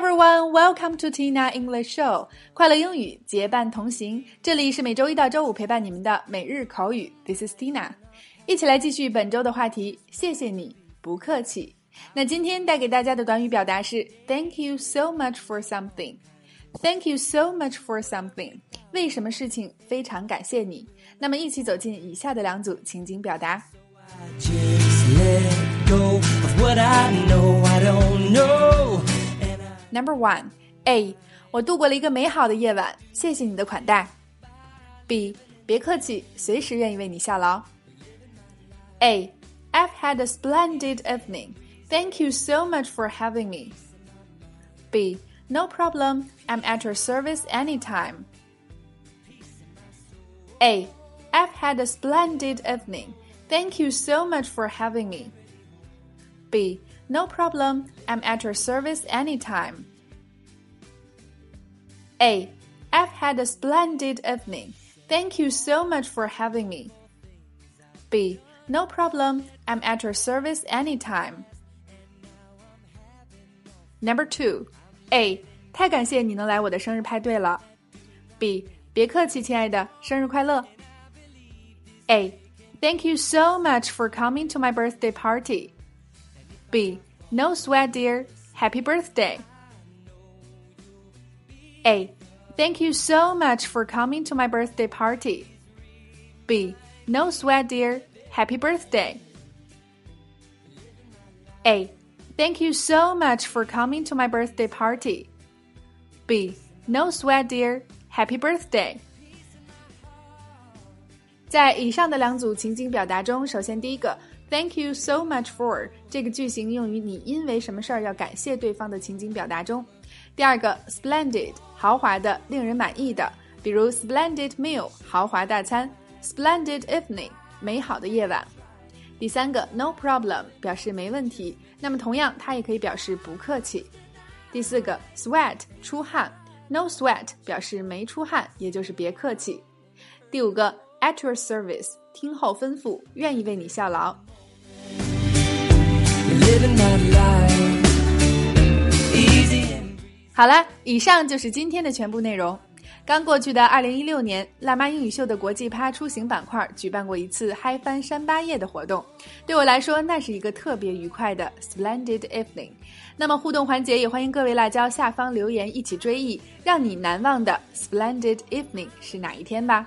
everyone, welcome to Tina English Show。快乐英语结伴同行，这里是每周一到周五陪伴你们的每日口语。This is Tina，一起来继续本周的话题。谢谢你，不客气。那今天带给大家的短语表达是 Thank you so much for something。Thank you so much for something。为什么事情非常感谢你？那么一起走进以下的两组情景表达。Number one, A，我度过了一个美好的夜晚，谢谢你的款待。B，别客气，随时愿意为你效劳。A, I've had a splendid evening. Thank you so much for having me. B, no problem. I'm at your service anytime. A, I've had a splendid evening. Thank you so much for having me. B, no problem. I'm at your service anytime. A. I've had a splendid evening. Thank you so much for having me. B. No problem. I'm at your service anytime. Number two. A. 太感谢你能来我的生日派对了。B. 别客气，亲爱的，生日快乐。A. Thank you so much for coming to my birthday party. B. No sweat, dear. Happy birthday. A. Thank you so much for coming to my birthday party. B. No sweat, dear. Happy birthday. A. Thank you so much for coming to my birthday party. B. No sweat, dear. Happy birthday. 在以上的两组情景表达中，首先第一个 Thank you so much for 这个句型用于你因为什么事儿要感谢对方的情景表达中。第二个，splendid 豪华的、令人满意的，比如 splendid meal 豪华大餐，splendid evening 美好的夜晚。第三个，no problem 表示没问题，那么同样它也可以表示不客气。第四个，sweat 出汗，no sweat 表示没出汗，也就是别客气。第五个，at your service 听候吩咐，愿意为你效劳。好了，以上就是今天的全部内容。刚过去的二零一六年，辣妈英语秀的国际趴出行板块举办过一次嗨翻山八夜的活动，对我来说，那是一个特别愉快的 splendid evening。那么互动环节也欢迎各位辣椒下方留言，一起追忆让你难忘的 splendid evening 是哪一天吧。